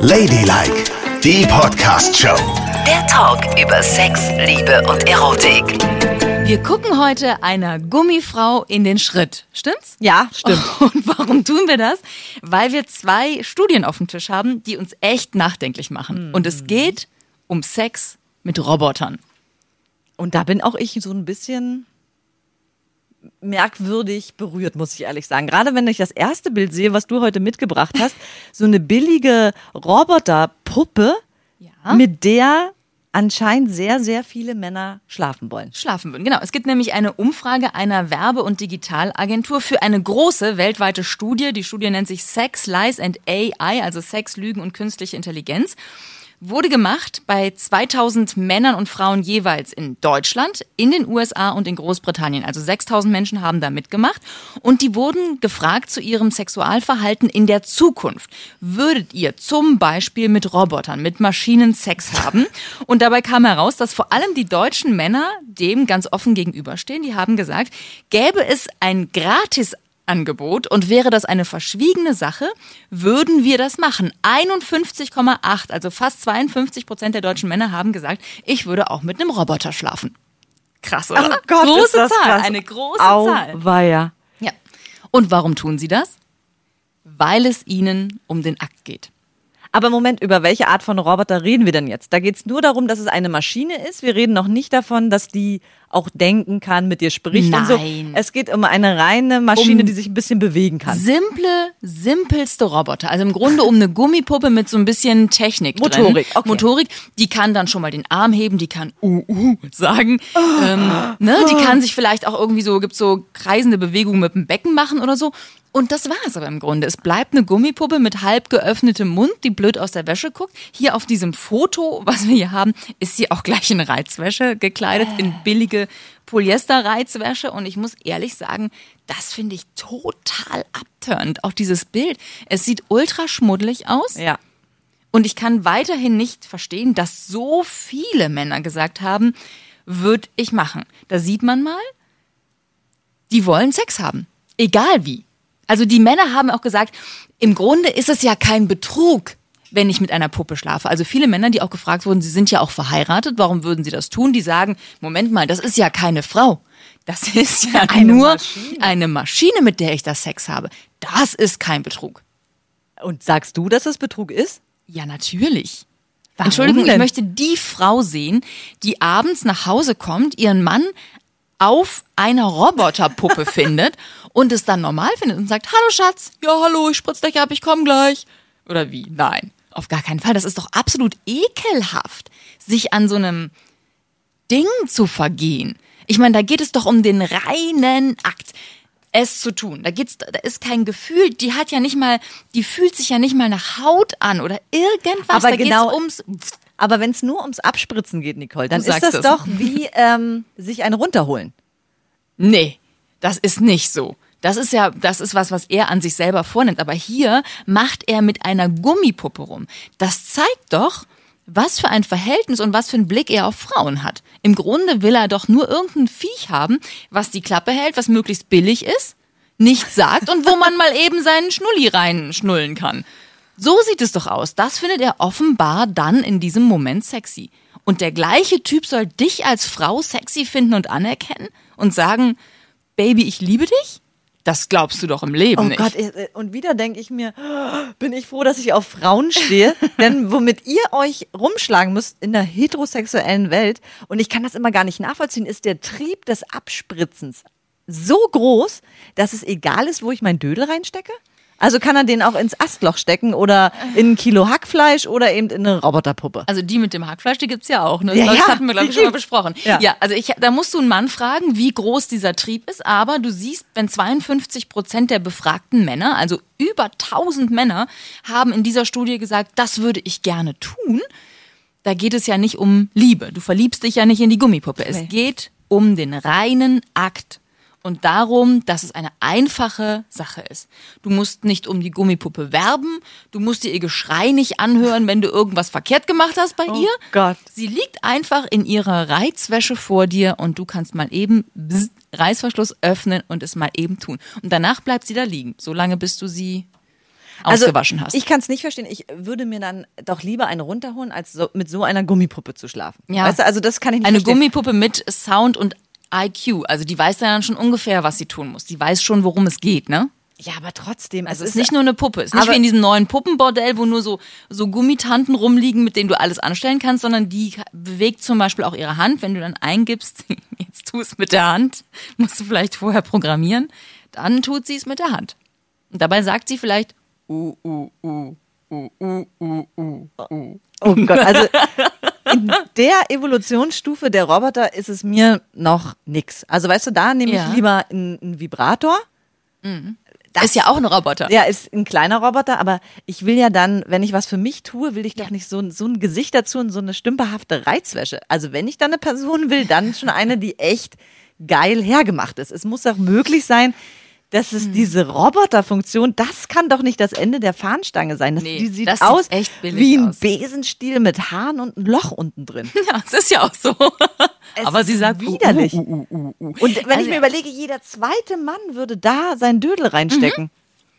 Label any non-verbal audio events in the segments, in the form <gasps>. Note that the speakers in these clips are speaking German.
Ladylike, die Podcast-Show. Der Talk über Sex, Liebe und Erotik. Wir gucken heute einer Gummifrau in den Schritt. Stimmt's? Ja, stimmt. <laughs> Und warum tun wir das? Weil wir zwei Studien auf dem Tisch haben, die uns echt nachdenklich machen. Und es geht um Sex mit Robotern. Und da bin auch ich so ein bisschen merkwürdig berührt, muss ich ehrlich sagen. Gerade wenn ich das erste Bild sehe, was du heute mitgebracht hast, <laughs> so eine billige Roboterpuppe, Ja. mit der anscheinend sehr, sehr viele Männer schlafen wollen. Schlafen würden. Genau. Es gibt nämlich eine Umfrage einer Werbe- und Digitalagentur für eine große weltweite Studie. Die Studie nennt sich Sex, Lies and AI, also Sex, Lügen und künstliche Intelligenz. Wurde gemacht bei 2000 Männern und Frauen jeweils in Deutschland, in den USA und in Großbritannien. Also 6000 Menschen haben da mitgemacht. Und die wurden gefragt zu ihrem Sexualverhalten in der Zukunft. Würdet ihr zum Beispiel mit Robotern, mit Maschinen Sex <laughs> haben? Und dabei kam heraus, dass vor allem die deutschen Männer dem ganz offen gegenüberstehen. Die haben gesagt, gäbe es ein gratis Angebot und wäre das eine verschwiegene Sache, würden wir das machen. 51,8, also fast 52 Prozent der deutschen Männer haben gesagt, ich würde auch mit einem Roboter schlafen. Krass, oder? ist große das Zahl, krass. eine große Zahl. Auweia. Ja. Und warum tun sie das? Weil es ihnen um den Akt geht. Aber Moment, über welche Art von Roboter reden wir denn jetzt? Da geht es nur darum, dass es eine Maschine ist. Wir reden noch nicht davon, dass die auch denken kann, mit dir spricht und so. Nein. Es geht um eine reine Maschine, Um- die sich ein bisschen bewegen kann. Simple, simpelste Roboter. Also im Grunde um eine Gummipuppe mit so ein bisschen Technik Motorik, drin. okay. Motorik. Die kann dann schon mal den Arm heben, die kann uh, uh sagen. Ähm, ne? Die kann sich vielleicht auch irgendwie so, gibt so kreisende Bewegungen mit dem Becken machen oder so. Und das war's aber im Grunde. Es bleibt eine Gummipuppe mit halb geöffnetem Mund, die blöd aus der Wäsche guckt. Hier auf diesem Foto, was wir hier haben, ist sie auch gleich in Reizwäsche gekleidet, in billige Polyester-Reizwäsche. Und ich muss ehrlich sagen, das finde ich total abturnt. Auch dieses Bild. Es sieht ultra schmuddelig aus. Ja. Und ich kann weiterhin nicht verstehen, dass so viele Männer gesagt haben, würde ich machen. Da sieht man mal, die wollen Sex haben. Egal wie. Also die Männer haben auch gesagt, im Grunde ist es ja kein Betrug, wenn ich mit einer Puppe schlafe. Also viele Männer, die auch gefragt wurden, sie sind ja auch verheiratet, warum würden sie das tun? Die sagen, Moment mal, das ist ja keine Frau. Das <laughs> ist ja Eine nur Maschine. eine Maschine, mit der ich das Sex habe. Das ist kein Betrug. Und sagst du, dass es Betrug ist? Ja, natürlich. Warum Entschuldigung, ich denn? möchte die Frau sehen, die abends nach Hause kommt, ihren Mann auf einer Roboterpuppe <laughs> findet und es dann normal findet und sagt, hallo Schatz, ja hallo, ich spritz dich ab, ich komm gleich. Oder wie? Nein, auf gar keinen Fall. Das ist doch absolut ekelhaft, sich an so einem Ding zu vergehen. Ich meine, da geht es doch um den reinen Akt, es zu tun. Da geht's, da ist kein Gefühl. Die hat ja nicht mal, die fühlt sich ja nicht mal nach Haut an oder irgendwas. Aber da genau- ums. Aber wenn es nur ums Abspritzen geht, Nicole, dann ist das es. doch wie ähm, sich einen runterholen. Nee, das ist nicht so. Das ist ja, das ist was, was er an sich selber vornimmt. Aber hier macht er mit einer Gummipuppe rum. Das zeigt doch, was für ein Verhältnis und was für einen Blick er auf Frauen hat. Im Grunde will er doch nur irgendein Viech haben, was die Klappe hält, was möglichst billig ist, nichts sagt und wo man mal eben seinen Schnulli reinschnullen kann. So sieht es doch aus. Das findet er offenbar dann in diesem Moment sexy. Und der gleiche Typ soll dich als Frau sexy finden und anerkennen und sagen, Baby, ich liebe dich? Das glaubst du doch im Leben Oh nicht. Gott, äh, und wieder denke ich mir, <gasps> bin ich froh, dass ich auf Frauen stehe, <laughs> denn womit ihr euch rumschlagen müsst in der heterosexuellen Welt, und ich kann das immer gar nicht nachvollziehen, ist der Trieb des Abspritzens so groß, dass es egal ist, wo ich mein Dödel reinstecke? Also kann er den auch ins Astloch stecken oder in ein Kilo Hackfleisch oder eben in eine Roboterpuppe. Also die mit dem Hackfleisch, die gibt's ja auch. Ne? Ja, das ja, hatten wir, glaube ich, schon mal besprochen. Ja. Ja. also ich, da musst du einen Mann fragen, wie groß dieser Trieb ist. Aber du siehst, wenn 52 Prozent der befragten Männer, also über 1000 Männer, haben in dieser Studie gesagt, das würde ich gerne tun. Da geht es ja nicht um Liebe. Du verliebst dich ja nicht in die Gummipuppe. Es Nee. geht um den reinen Akt. Und darum, dass es eine einfache Sache ist. Du musst nicht um die Gummipuppe werben, du musst dir ihr Geschrei nicht anhören, wenn du irgendwas verkehrt gemacht hast bei ihr. Gott. Sie liegt einfach in ihrer Reizwäsche vor dir und du kannst mal eben bzz, Reißverschluss öffnen und es mal eben tun. Und danach bleibt sie da liegen, solange bis du sie ausgewaschen hast. Also, Ich kann es nicht verstehen. Ich würde mir dann doch lieber eine runterholen, als so, mit so einer Gummipuppe zu schlafen. Ja. Weißt du, also das kann ich nicht Eine verstehen. Gummipuppe mit Sound und IQ. Also die weiß dann schon ungefähr, was sie tun muss. Die weiß schon, worum es geht, ne? Ja, aber trotzdem. Also es ist nicht nur eine Puppe. Es ist nicht wie in diesem neuen Puppenbordell, wo nur so, so Gummitanten rumliegen, mit denen du alles anstellen kannst, sondern die bewegt zum Beispiel auch ihre Hand. Wenn du dann eingibst, <laughs> jetzt tu es mit der Hand, musst du vielleicht vorher programmieren, dann tut sie es mit der Hand. Und dabei sagt sie vielleicht, uh, uh, uh, uh, uh, uh, uh, uh. Oh Gott, also <laughs> in der Evolutionsstufe der Roboter ist es mir noch nix. Also weißt du, da nehme Ja. ich lieber einen, einen Vibrator. Das ist ja auch ein Roboter. Ja, ist ein kleiner Roboter, aber ich will ja dann, wenn ich was für mich tue, will ich doch nicht so, ein- so ein Gesicht dazu und so eine stümperhafte Reizwäsche. Also wenn ich dann eine Person will, dann schon eine, die echt geil hergemacht ist. Es muss auch möglich sein, dass Hm. es diese Roboterfunktion, das kann doch nicht das Ende der Fahnenstange sein. Das, Nee, die sieht das sieht aus billig wie ein aus. Besenstiel mit Haaren und ein Loch unten drin. <laughs> Ja, es ist ja auch so. Aber sie ist sagt widerlich. Uh, uh, uh, uh, uh. Und wenn Also- ich mir überlege, jeder zweite Mann würde da sein Dödel reinstecken.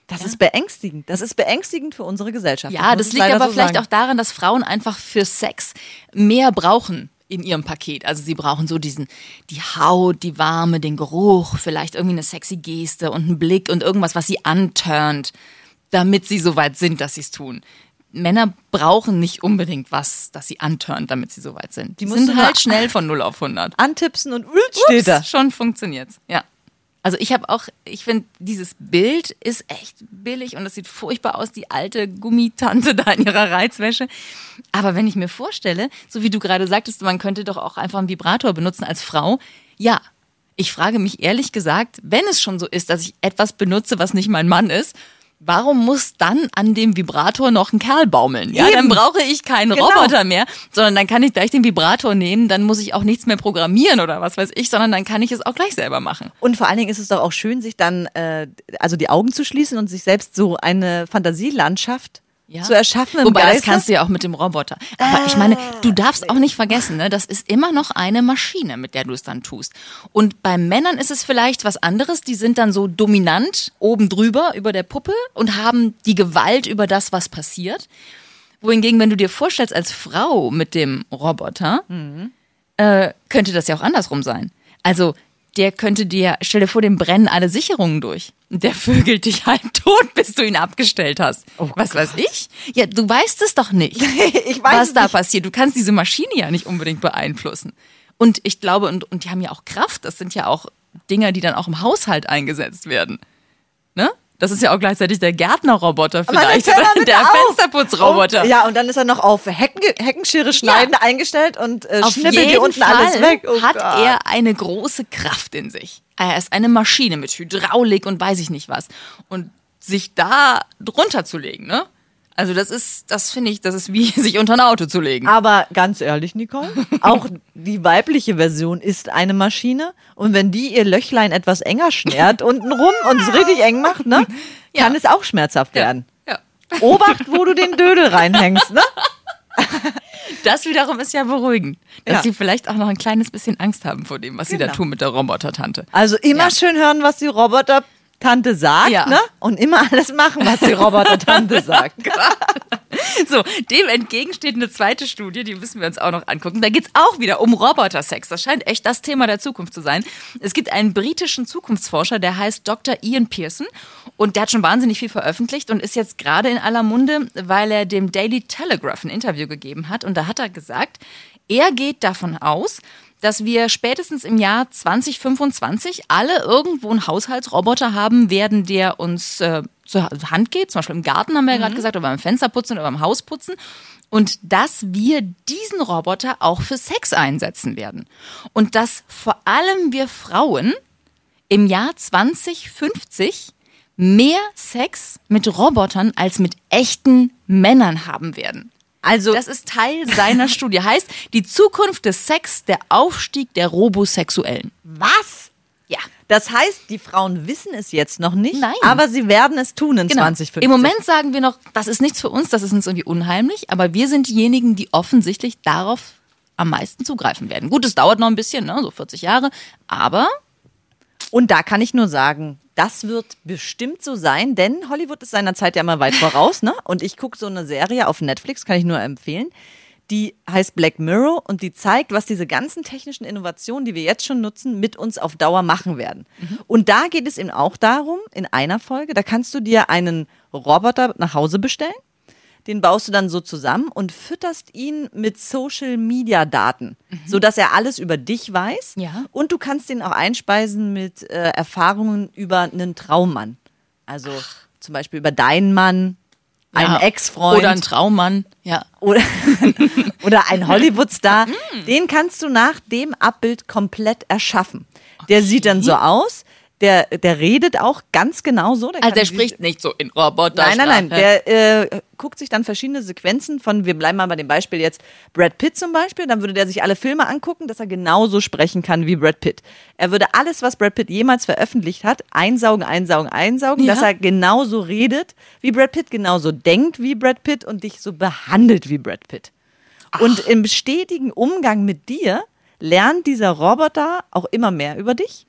Das ist beängstigend. Das ist beängstigend für unsere Gesellschaft. Ja, das ich liegt aber so vielleicht sagen. auch daran, dass Frauen einfach für Sex mehr brauchen in ihrem Paket. Also sie brauchen so diesen, die Haut, die Warme, den Geruch, vielleicht irgendwie eine sexy Geste und einen Blick und irgendwas, was sie anturnt, damit sie so weit sind, dass sie es tun. Männer brauchen nicht unbedingt was, das sie anturnt, damit sie so weit sind. Die, musst sind halt schnell von 0 auf 100. <laughs> Antipsen und Ult steht da. Ups, schon funktioniert's. Ja. Also ich habe auch, ich finde, dieses Bild ist echt billig und es sieht furchtbar aus, die alte Gummitante <laughs> da in ihrer Reizwäsche. Aber wenn ich mir vorstelle, so wie du gerade sagtest, man könnte doch auch einfach einen Vibrator benutzen als Frau. Ja, ich frage mich ehrlich gesagt, wenn es schon so ist, dass ich etwas benutze, was nicht mein Mann ist, warum muss dann an dem Vibrator noch ein Kerl baumeln? Ja, dann Eben. brauche ich keinen Genau. Roboter mehr, sondern dann kann ich gleich den Vibrator nehmen, dann muss ich auch nichts mehr programmieren oder was weiß ich, sondern dann kann ich es auch gleich selber machen. Und vor allen Dingen ist es doch auch schön, sich dann äh, also die Augen zu schließen und sich selbst so eine Fantasielandschaft zu erschaffen. Wobei, das Geiste. kannst du ja auch mit dem Roboter. Aber ich meine, du darfst auch nicht vergessen, ne, das ist immer noch eine Maschine, mit der du es dann tust. Und bei Männern ist es vielleicht was anderes. Die sind dann so dominant oben drüber über der Puppe und haben die Gewalt über das, was passiert. Wohingegen, wenn du dir vorstellst, als Frau mit dem Roboter, äh, könnte das ja auch andersrum sein. Also, der könnte dir, stell dir vor, dem brennen alle Sicherungen durch. Der <laughs> vögelt dich halb tot, bis du ihn abgestellt hast. was weiß ich? Ja, du weißt es doch nicht, <laughs> ich weiß was es da nicht. passiert. Du kannst diese Maschine ja nicht unbedingt beeinflussen. Und ich glaube, und, und die haben ja auch Kraft. Das sind ja auch Dinger, die dann auch im Haushalt eingesetzt werden. Das ist ja auch gleichzeitig der Gärtnerroboter vielleicht oder der auf. Fensterputzroboter. Und, ja, und dann ist er noch auf Hecken, Heckenschere schneiden eingestellt und äh, Auf schnippelt dir unten Fall alles weg. Oh hat Gott. er eine große Kraft in sich. Er ist eine Maschine mit Hydraulik und weiß ich nicht was. Und sich da drunter zu legen, ne? Also das ist, das finde ich, das ist wie <laughs> sich unter ein Auto zu legen. Aber ganz ehrlich, Nicole, auch die weibliche Version ist eine Maschine. Und wenn die ihr Löchlein etwas enger schnärt unten rum und es richtig eng macht, ne, <laughs> Ja. kann es auch schmerzhaft werden. Ja. Obacht, wo du den Dödel reinhängst, ne? <laughs> Das wiederum ist ja beruhigend, dass Ja. sie vielleicht auch noch ein kleines bisschen Angst haben vor dem, was sie da Genau. tun mit der Robotertante. Also immer Ja. schön hören, was die Roboter-Tante sagt, Ja. ne? Und immer alles machen, was die Roboter-Tante <laughs> sagt. So, dem entgegensteht eine zweite Studie, die müssen wir uns auch noch angucken. Da geht's auch wieder um Robotersex. Das scheint echt das Thema der Zukunft zu sein. Es gibt einen britischen Zukunftsforscher, der heißt Dr. Ian Pearson und der hat schon wahnsinnig viel veröffentlicht und ist jetzt gerade in aller Munde, weil er dem Daily Telegraph ein Interview gegeben hat und da hat er gesagt, er geht davon aus, dass wir spätestens im Jahr 2025 alle irgendwo einen Haushaltsroboter haben werden, der uns äh, zur Hand geht. Zum Beispiel im Garten haben wir ja gerade gesagt, oder beim Fensterputzen oder beim Hausputzen. Und dass wir diesen Roboter auch für Sex einsetzen werden. Und dass vor allem wir Frauen im Jahr 2050 mehr Sex mit Robotern als mit echten Männern haben werden. Also, Das ist Teil seiner <laughs> Studie. Heißt, die Zukunft des Sex, der Aufstieg der Robosexuellen. was? Ja. Das heißt, die Frauen wissen es jetzt noch nicht, Nein. aber sie werden es tun in Genau. 2050. Im Moment sagen wir noch, das ist nichts für uns, das ist uns irgendwie unheimlich, aber wir sind diejenigen, die offensichtlich darauf am meisten zugreifen werden. Gut, es dauert noch ein bisschen, ne, so 40 Jahre, aber Und da kann ich nur sagen, das wird bestimmt so sein, denn Hollywood ist seiner Zeit ja immer weit voraus, ne? Und ich gucke so eine Serie auf Netflix, kann ich nur empfehlen. Die heißt Black Mirror und die zeigt, was diese ganzen technischen Innovationen, die wir jetzt schon nutzen, mit uns auf Dauer machen werden. Und da geht es eben auch darum, in einer Folge, da kannst du dir einen Roboter nach Hause bestellen. Den baust du dann so zusammen und fütterst ihn mit Social Media Daten, sodass er alles über dich weiß. Ja. Und du kannst ihn auch einspeisen mit äh, Erfahrungen über einen Traummann. Also zum Beispiel über deinen Mann, einen Ja. Ex-Freund Oder ein Traummann. Ja. oder, <laughs> oder ein Hollywood-Star, Mm. den kannst du nach dem Abbild komplett erschaffen. Der sieht dann so aus, der, der redet auch ganz genau so. Der Also der spricht nicht so in Roboter. Nein, nein, nein. Der äh, guckt sich dann verschiedene Sequenzen von, wir bleiben mal bei dem Beispiel jetzt, Brad Pitt zum Beispiel, dann würde der sich alle Filme angucken, dass er genauso sprechen kann wie Brad Pitt. Er würde alles, was Brad Pitt jemals veröffentlicht hat, einsaugen, einsaugen, einsaugen, Ja. dass er genauso redet wie Brad Pitt, genauso denkt wie Brad Pitt und dich so behandelt wie Brad Pitt. Und im stetigen Umgang mit dir lernt dieser Roboter auch immer mehr über dich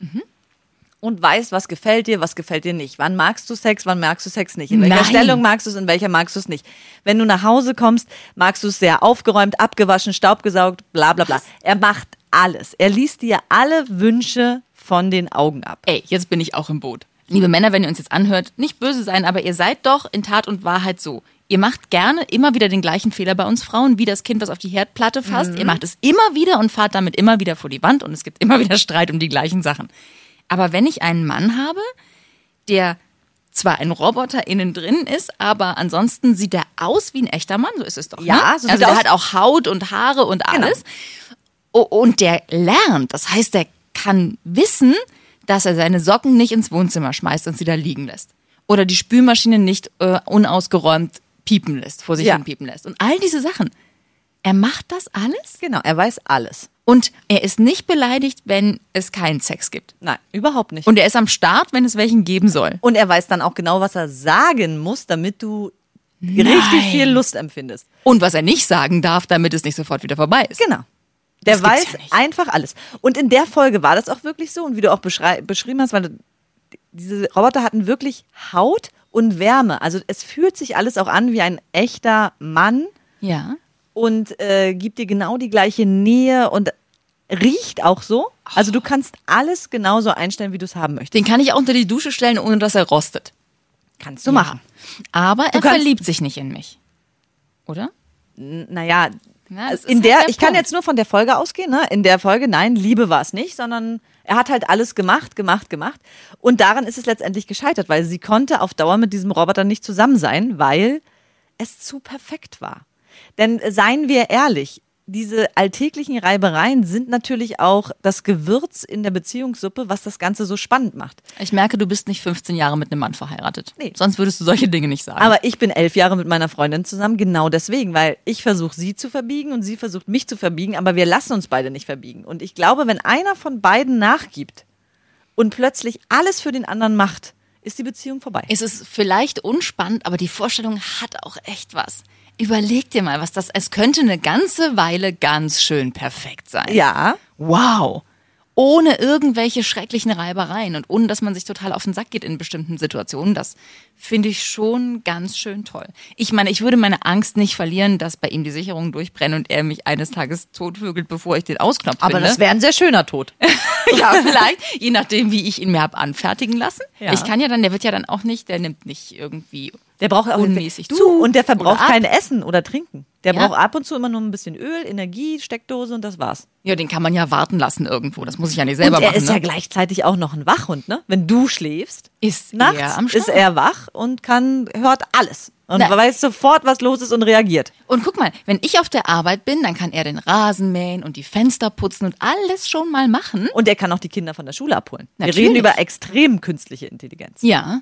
und weiß, was gefällt dir, was gefällt dir nicht. Wann magst du Sex, wann magst du Sex nicht? In welcher Nein. Stellung magst du es, in welcher magst du es nicht? Wenn du nach Hause kommst, magst du es sehr aufgeräumt, abgewaschen, staubgesaugt, bla bla bla. Er macht alles. Er liest dir alle Wünsche von den Augen ab. Ey, jetzt bin ich auch im Boot. Liebe Männer, wenn ihr uns jetzt anhört, nicht böse sein, aber ihr seid doch in Tat und Wahrheit so. Ihr macht gerne immer wieder den gleichen Fehler bei uns Frauen, wie das Kind, was auf die Herdplatte fasst. Ihr macht es immer wieder und fahrt damit immer wieder vor die Wand und es gibt immer wieder Streit um die gleichen Sachen. Aber wenn ich einen Mann habe, der zwar ein Roboter innen drin ist, aber ansonsten sieht er aus wie ein echter Mann, so ist es doch. Ja, ne? so also er hat auch Haut und Haare und Genau. alles. O- Und der lernt, das heißt, der kann wissen, dass er seine Socken nicht ins Wohnzimmer schmeißt und sie da liegen lässt. Oder die Spülmaschine nicht äh, unausgeräumt piepen lässt, vor sich Ja. hin piepen lässt. Und all diese Sachen. Er macht das alles Genau, er weiß alles. Und er ist nicht beleidigt, wenn es keinen Sex gibt. Nein, überhaupt nicht. Und er ist am Start, wenn es welchen geben soll. Und er weiß dann auch genau, was er sagen muss, damit du richtig Nein. viel Lust empfindest. Und was er nicht sagen darf, damit es nicht sofort wieder vorbei ist. Genau. Der Das weiß ja einfach alles. Und in der Folge war das auch wirklich so. Und wie du auch beschrieben hast, weil diese Roboter hatten wirklich Haut und Wärme. Also es fühlt sich alles auch an wie ein echter Mann Ja. und äh, gibt dir genau die gleiche Nähe und riecht auch so. Also du kannst alles genauso einstellen, wie du es haben möchtest. Den kann ich auch unter die Dusche stellen, ohne dass er rostet. Kannst du machen. Aber er kannst- verliebt sich nicht in mich. Oder? Naja, Na, in halt der, der ich kann jetzt nur von der Folge ausgehen, ne? In der Folge, nein, Liebe war es nicht, sondern er hat halt alles gemacht, gemacht, gemacht. Und daran ist es letztendlich gescheitert, weil sie konnte auf Dauer mit diesem Roboter nicht zusammen sein, weil es zu perfekt war. Denn seien wir ehrlich, diese alltäglichen Reibereien sind natürlich auch das Gewürz in der Beziehungssuppe, was das Ganze so spannend macht. Ich merke, du bist nicht 15 Jahre mit einem Mann verheiratet. Nee. Sonst würdest du solche Dinge nicht sagen. Aber ich bin elf Jahre mit meiner Freundin zusammen, genau deswegen, weil ich versuche sie zu verbiegen und sie versucht mich zu verbiegen, aber wir lassen uns beide nicht verbiegen. Und ich glaube, wenn einer von beiden nachgibt und plötzlich alles für den anderen macht, ist die Beziehung vorbei. es ist vielleicht unspannend, aber die Vorstellung hat auch echt was. Überleg dir mal, was das. Es könnte eine ganze Weile ganz schön perfekt sein. Ja, Wow. Ohne irgendwelche schrecklichen Reibereien und ohne, dass man sich total auf den Sack geht in bestimmten Situationen. Das finde ich schon ganz schön toll. Ich meine, ich würde meine Angst nicht verlieren, dass bei ihm die Sicherungen durchbrennen und er mich eines Tages totvögelt, bevor ich den Ausknopf aber finde. das wäre ein sehr schöner Tod. <laughs> <laughs> ja, vielleicht, je nachdem, wie ich ihn mir hab anfertigen lassen. Ja. Ich kann ja dann, der wird ja dann auch nicht, der nimmt nicht irgendwie Der braucht auch unmäßig zu. und der verbraucht kein Essen oder Trinken. Der Ja. braucht ab und zu immer nur ein bisschen Öl, Energie, Steckdose und das war's. Ja, den kann man ja warten lassen irgendwo. Das muss ich ja nicht selber und er machen. ist ne? ja gleichzeitig auch noch ein Wachhund, ne? Wenn du schläfst, Ist nachts er am ist er wach und kann hört alles und Na. weiß sofort, was los ist und reagiert. Und guck mal, wenn ich auf der Arbeit bin, dann kann er den Rasen mähen und die Fenster putzen und alles schon mal machen. Und er kann auch die Kinder von der Schule abholen. Wir Natürlich. reden über extrem künstliche Intelligenz. Ja.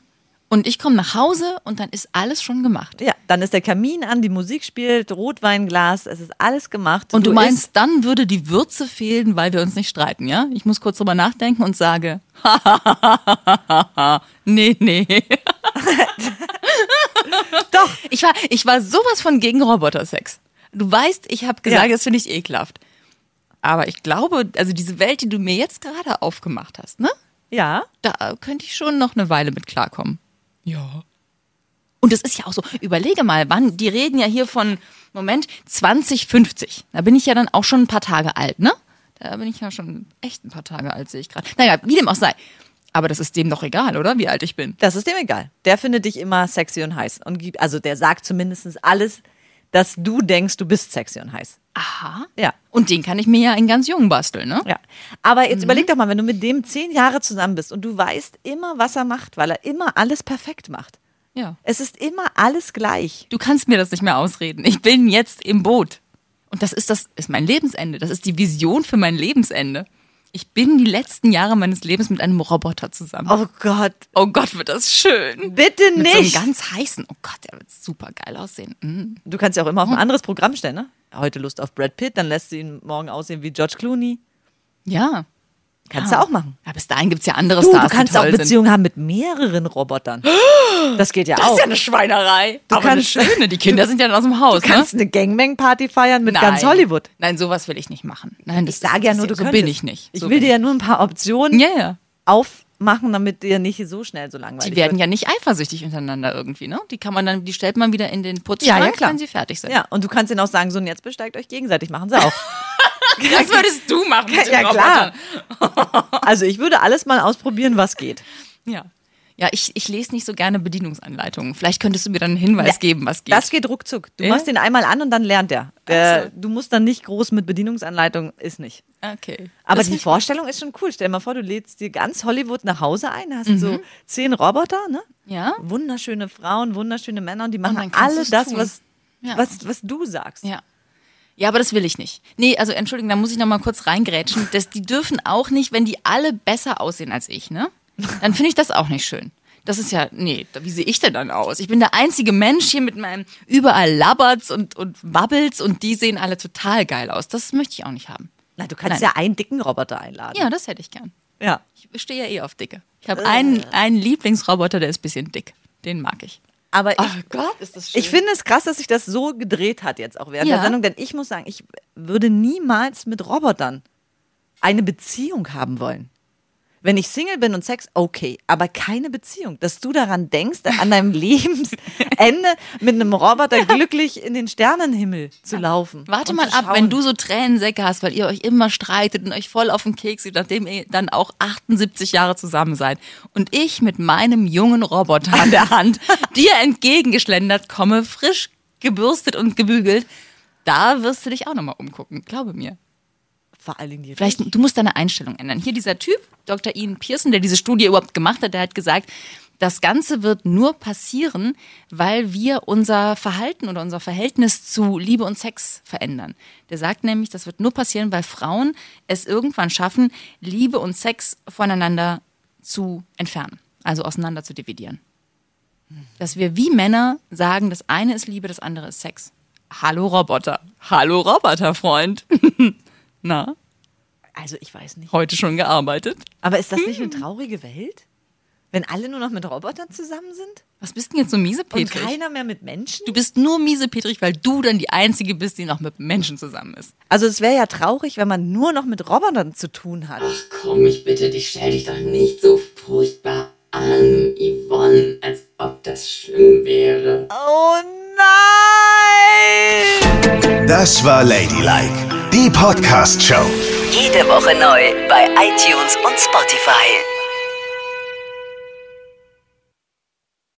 Und ich komme nach Hause und dann ist alles schon gemacht. Ja, dann ist der Kamin an, die Musik spielt, Rotweinglas, es ist alles gemacht. Und du, isst- meinst, dann würde die Würze fehlen, weil wir uns nicht streiten, ja? Ich muss kurz drüber nachdenken und sage, <laughs> nee, nee. <laughs> <laughs> doch. Ich war, ich war sowas von gegen Robotersex. Du weißt, ich habe gesagt, Ja. das finde ich ekelhaft. Aber ich glaube, also diese Welt, die du mir jetzt gerade aufgemacht hast, ne? Ja. Da könnte ich schon noch eine Weile mit klarkommen. Ja. Und es ist ja auch so, überlege mal, wann, die reden ja hier von, Moment, 2050. Da bin ich ja dann auch schon ein paar Tage alt, ne? Da bin ich ja schon echt ein paar Tage alt, sehe ich gerade. Naja, wie dem auch sei. Aber das ist dem doch egal, oder? Wie alt ich bin. Das ist dem egal. Der findet dich immer sexy und heiß. Und gibt, also der sagt zumindest alles, dass du denkst, du bist sexy und heiß. Aha. Ja. Und den kann ich mir ja in ganz jung basteln, ne? Ja. Aber jetzt überleg doch mal, wenn du mit dem zehn Jahre zusammen bist und du weißt immer, was er macht, weil er immer alles perfekt macht. Ja. Es ist immer alles gleich. Du kannst mir das nicht mehr ausreden. Ich bin jetzt im Boot. Und das ist das ist mein Lebensende. Das ist die Vision für mein Lebensende. Ich bin die letzten Jahre meines Lebens mit einem Roboter zusammen. Oh Gott. Oh Gott, wird das schön. Bitte Mit so einem nicht. ganz heißen. Oh Gott, der wird super geil aussehen. Mm. Du kannst ja auch immer auf ein anderes Programm stellen, ne? Heute Lust auf Brad Pitt, dann lässt du ihn morgen aussehen wie George Clooney. Ja. Kannst ja. du auch machen. Ja, bis dahin gibt's ja andere Du, Stars, du kannst auch sind. Beziehungen haben mit mehreren Robotern. <gasps> Das geht ja Das auch. ist ja eine Schweinerei. Du Aber kannst- eine schöne. Die Kinder sind ja dann aus dem Haus, du kannst eine Gangbang-Party feiern mit ne? ganz Hollywood. Nein, sowas will ich nicht machen. Nein, das Ich sage ja das- nur, du so könntest. bin ich nicht. Ich so will bin dir ja nur ein paar Optionen Ja, ja. aufmachen, damit dir nicht so schnell so langweilig Die werden wird. ja nicht eifersüchtig untereinander irgendwie, ne? Die kann man dann, die stellt man wieder in den Ja, Putzschrank, ja, klar. wenn sie fertig sind. Ja, und du kannst ihnen auch sagen, so, und jetzt besteigt euch gegenseitig, machen sie auch. <laughs> Das würdest du machen. Mit Ja, klar. Robotern. <laughs> also ich würde alles mal ausprobieren, was geht. Ja. Ja, ich, ich lese nicht so gerne Bedienungsanleitungen. Vielleicht könntest du mir dann einen Hinweis Ja, geben, was geht. Das geht ruckzuck. Du Ja? machst den einmal an und dann lernt er. Der, Ach Du musst dann nicht groß mit Bedienungsanleitung, ist nicht. okay. Aber Das die Vorstellung ist schon cool. Stell dir mal vor, du lädst dir ganz Hollywood nach Hause ein, hast so zehn Roboter, ne? Ja? Wunderschöne Frauen, wunderschöne Männer und die machen kannst alle das, tun. was, Ja. was, was du sagst. Ja. Ja, aber das will ich nicht. Nee, also entschuldigen, da muss ich noch mal kurz reingrätschen. Das, die dürfen auch nicht, wenn die alle besser aussehen als ich, ne? Dann finde ich das auch nicht schön. Das ist ja, nee, da- wie sehe ich denn dann aus? Ich bin der einzige Mensch hier mit meinem überall Labberts und, und Bubbles und die sehen alle total geil aus. Das möchte ich auch nicht haben. Na, du kannst Nein. ja einen dicken Roboter einladen. Ja, das hätte ich gern. ja. Ich stehe ja eh auf Dicke. Ich habe einen, einen Lieblingsroboter, der ist ein bisschen dick. Den mag ich. Aber ich, Oh Gott, ist das schön. ich finde es krass, dass sich das so gedreht hat jetzt auch während Ja. der Sendung, denn ich muss sagen, ich würde niemals mit Robotern eine Beziehung haben wollen. Wenn ich Single bin und Sex, okay, aber keine Beziehung. Dass du daran denkst, an deinem <laughs> Lebensende mit einem Roboter <laughs> glücklich in den Sternenhimmel zu laufen. Warte mal ab, wenn du so Tränensäcke hast, weil ihr euch immer streitet und euch voll auf den Keks geht, nachdem ihr dann auch 78 Jahre zusammen seid. Und ich mit meinem jungen Roboter an der Hand <laughs> dir entgegengeschlendert komme, frisch gebürstet und gebügelt. Da wirst du dich auch nochmal umgucken, glaube mir. Vor allen Dingen die Vielleicht, du musst deine Einstellung ändern. Hier dieser Typ, Dr. Ian Pearson, der diese Studie überhaupt gemacht hat, der hat gesagt, das Ganze wird nur passieren, weil wir unser Verhalten oder unser Verhältnis zu Liebe und Sex verändern. Der sagt nämlich, das wird nur passieren, weil Frauen es irgendwann schaffen, Liebe und Sex voneinander zu entfernen, also auseinander zu dividieren. Dass wir wie Männer sagen, das eine ist Liebe, das andere ist Sex. Hallo Roboter. Hallo Roboterfreund. <laughs> Na, Also ich weiß nicht. heute schon gearbeitet? Aber ist das nicht Hm. eine traurige Welt? Wenn alle nur noch mit Robotern zusammen sind? Was bist denn jetzt so Und miesepetrig? keiner mehr mit Menschen? Du bist nur miesepetrig, weil du dann die Einzige bist, die noch mit Menschen zusammen ist. Also es wäre ja traurig, wenn man nur noch mit Robotern zu tun hat. Komm, ich bitte dich, stell dich doch nicht so furchtbar an, Yvonne, als ob das schlimm wäre. Oh nein! Das war Ladylike, die Podcast-Show. Jede Woche neu bei iTunes und Spotify.